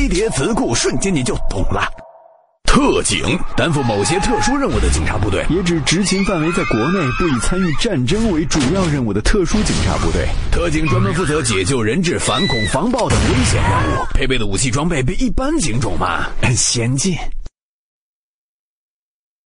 飞碟词库瞬间你就懂了。特警担负某些特殊任务的警察部队，也指执勤范围在国内，不以参与战争为主要任务的特殊警察部队。特警专门负责解救人质、反恐防暴等危险任务。配备的武器装备比一般警种嘛，很先进。